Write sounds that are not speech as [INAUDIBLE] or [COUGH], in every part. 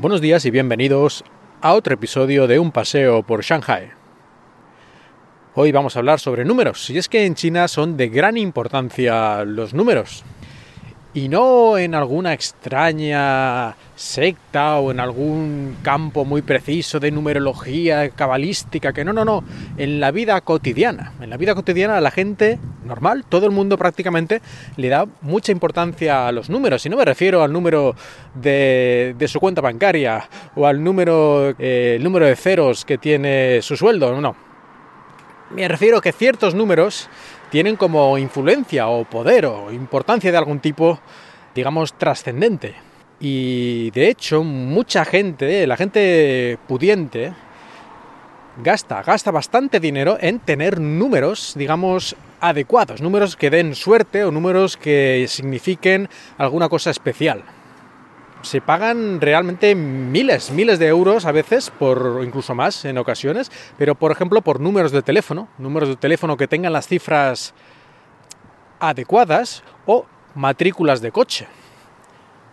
Buenos días y bienvenidos a otro episodio de Un paseo por Shanghai. Hoy vamos a hablar sobre números, y es que en China son de gran importancia los números. Y no en alguna extraña secta o en algún campo muy preciso de numerología cabalística, que no, no, no, en la vida cotidiana. En la vida cotidiana la gente normal, todo el mundo prácticamente le da mucha importancia a los números. Y no me refiero al número de, su cuenta bancaria o al número, eh, el número de ceros que tiene su sueldo, no. Me refiero a que ciertos números tienen como influencia o poder o importancia de algún tipo, digamos, trascendente. Y de hecho, mucha gente, la gente pudiente, gasta, gasta bastante dinero en tener números, digamos, adecuados, números que den suerte o números que signifiquen alguna cosa especial se pagan realmente miles, miles de euros a veces, por incluso más en ocasiones, pero por ejemplo por números de teléfono, números de teléfono que tengan las cifras adecuadas o matrículas de coche.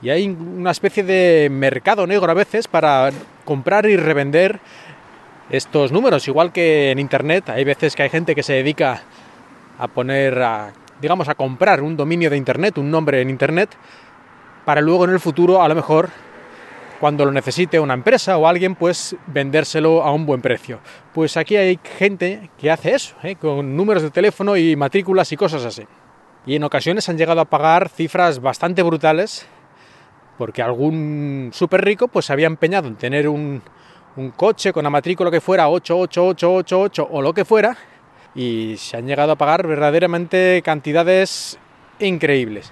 Y hay una especie de mercado negro a veces para comprar y revender estos números, igual que en internet, hay veces que hay gente que se dedica a poner digamos a comprar un dominio de internet, un nombre en internet para luego en el futuro, a lo mejor, cuando lo necesite una empresa o alguien, pues vendérselo a un buen precio. Pues aquí hay gente que hace eso, ¿eh? con números de teléfono y matrículas y cosas así. Y en ocasiones han llegado a pagar cifras bastante brutales, porque algún súper rico pues se había empeñado en tener un, un coche con la matrícula que fuera 88888 o lo que fuera, y se han llegado a pagar verdaderamente cantidades increíbles.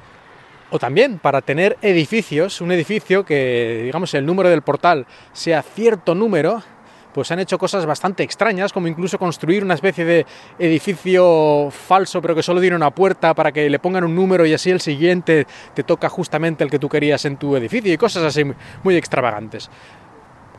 O también para tener edificios, un edificio que, digamos, el número del portal sea cierto número, pues han hecho cosas bastante extrañas, como incluso construir una especie de edificio falso, pero que solo tiene una puerta para que le pongan un número y así el siguiente te toca justamente el que tú querías en tu edificio y cosas así muy extravagantes.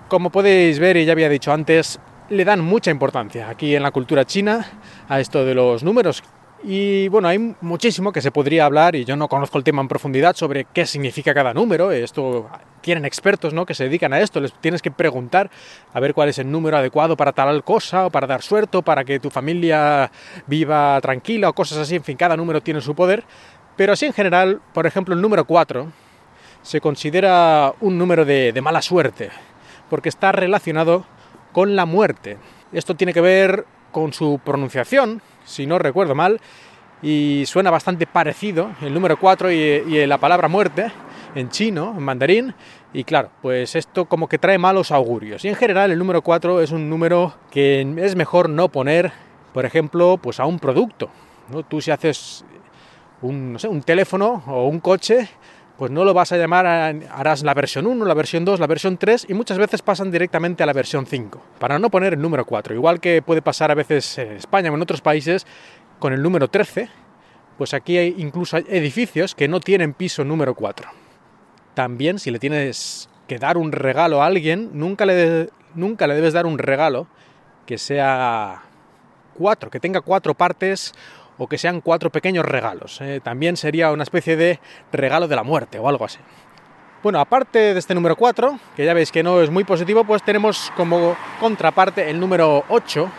Como podéis ver, y ya había dicho antes, le dan mucha importancia aquí en la cultura china a esto de los números, y bueno, hay muchísimo que se podría hablar y yo no conozco el tema en profundidad sobre qué significa cada número. Esto tienen expertos ¿no? que se dedican a esto. Les tienes que preguntar a ver cuál es el número adecuado para tal cosa o para dar suerte o para que tu familia viva tranquila o cosas así. En fin, cada número tiene su poder. Pero así en general, por ejemplo, el número 4 se considera un número de, de mala suerte porque está relacionado con la muerte. Esto tiene que ver con su pronunciación, si no recuerdo mal, y suena bastante parecido el número 4 y, la palabra muerte en chino, en mandarín, y claro, pues esto como que trae malos augurios. Y en general el número 4 es un número que es mejor no poner, por ejemplo, pues a un producto. ¿no? Tú si haces un, no sé, un teléfono o un coche, pues no lo vas a llamar, harás la versión 1, la versión 2, la versión 3 y muchas veces pasan directamente a la versión 5, para no poner el número 4. Igual que puede pasar a veces en España o en otros países con el número 13, pues aquí hay incluso edificios que no tienen piso número 4. También si le tienes que dar un regalo a alguien, nunca le, nunca le debes dar un regalo que sea 4, que tenga cuatro partes o que sean cuatro pequeños regalos. ¿eh? también sería una especie de regalo de la muerte o algo así. Bueno, aparte de este número 4, que ya veis que no es muy positivo, pues tenemos como contraparte el número 8,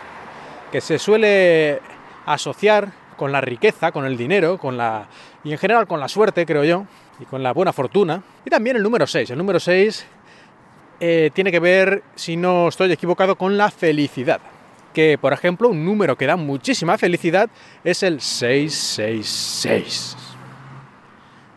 que se suele asociar con la riqueza, con el dinero, con la y en general con la suerte, creo yo, y con la buena fortuna. Y también el número 6. El número 6 eh, tiene que ver, si no estoy equivocado, con la felicidad que, por ejemplo, un número que da muchísima felicidad es el 666.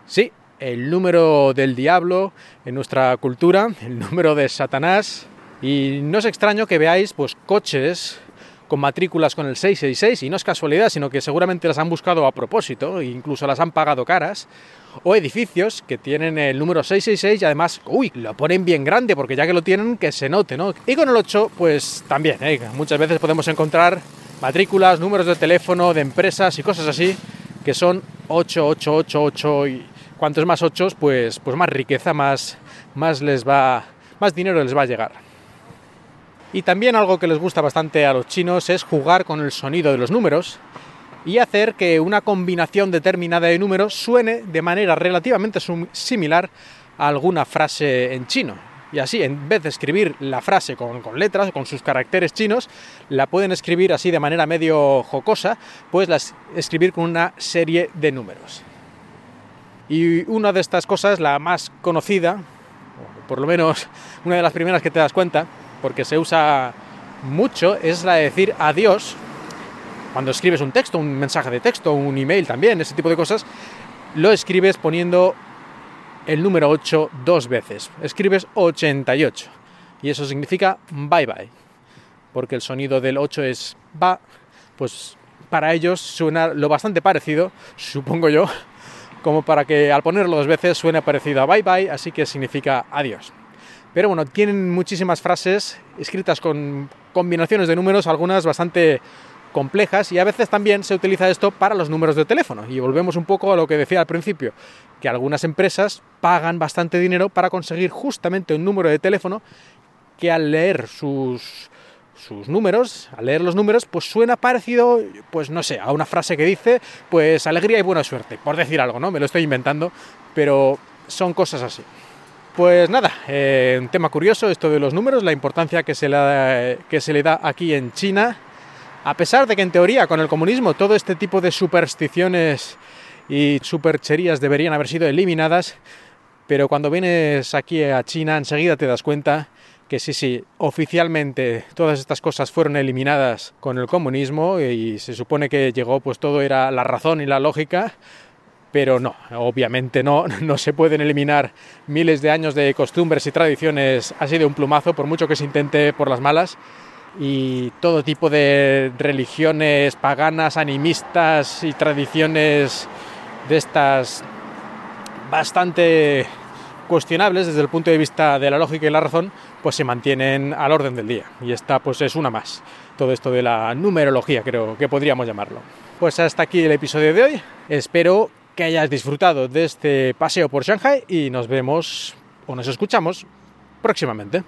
Sí, el número del diablo en nuestra cultura, el número de Satanás. Y no es extraño que veáis pues coches con matrículas con el 666 y no es casualidad, sino que seguramente las han buscado a propósito e incluso las han pagado caras o edificios que tienen el número 666 y además, uy, lo ponen bien grande porque ya que lo tienen, que se note, ¿no? Y con el 8, pues también, ¿eh? muchas veces podemos encontrar matrículas, números de teléfono de empresas y cosas así que son 8888 y cuantos más 8, pues, pues más riqueza, más, más les va, más dinero les va a llegar. Y también algo que les gusta bastante a los chinos es jugar con el sonido de los números y hacer que una combinación determinada de números suene de manera relativamente similar a alguna frase en chino. Y así, en vez de escribir la frase con, con letras, con sus caracteres chinos, la pueden escribir así de manera medio jocosa, pues escribir con una serie de números. Y una de estas cosas, la más conocida, o por lo menos [LAUGHS] una de las primeras que te das cuenta, porque se usa mucho, es la de decir adiós. Cuando escribes un texto, un mensaje de texto, un email también, ese tipo de cosas, lo escribes poniendo el número 8 dos veces. Escribes 88. Y eso significa bye bye. Porque el sonido del 8 es va, pues para ellos suena lo bastante parecido, supongo yo, como para que al ponerlo dos veces suene parecido a bye bye, así que significa adiós. Pero bueno, tienen muchísimas frases escritas con combinaciones de números, algunas bastante complejas y a veces también se utiliza esto para los números de teléfono. Y volvemos un poco a lo que decía al principio, que algunas empresas pagan bastante dinero para conseguir justamente un número de teléfono que al leer sus, sus números, al leer los números, pues suena parecido, pues no sé, a una frase que dice, pues alegría y buena suerte, por decir algo, ¿no? Me lo estoy inventando, pero son cosas así. Pues nada, eh, un tema curioso esto de los números, la importancia que se, que se le da aquí en China, a pesar de que en teoría con el comunismo todo este tipo de supersticiones y supercherías deberían haber sido eliminadas, pero cuando vienes aquí a China enseguida te das cuenta que sí, sí, oficialmente todas estas cosas fueron eliminadas con el comunismo y se supone que llegó pues todo era la razón y la lógica, pero no, obviamente no, [LAUGHS] no se pueden eliminar miles de años de costumbres y tradiciones así de un plumazo, por mucho que se intente por las malas, y todo tipo de religiones paganas, animistas y tradiciones de estas bastante cuestionables desde el punto de vista de la lógica y la razón, pues se mantienen al orden del día. Y esta pues es una más. Todo esto de la numerología, creo que podríamos llamarlo. Pues hasta aquí el episodio de hoy. Espero que hayas disfrutado de este paseo por Shanghai y nos vemos o nos escuchamos próximamente.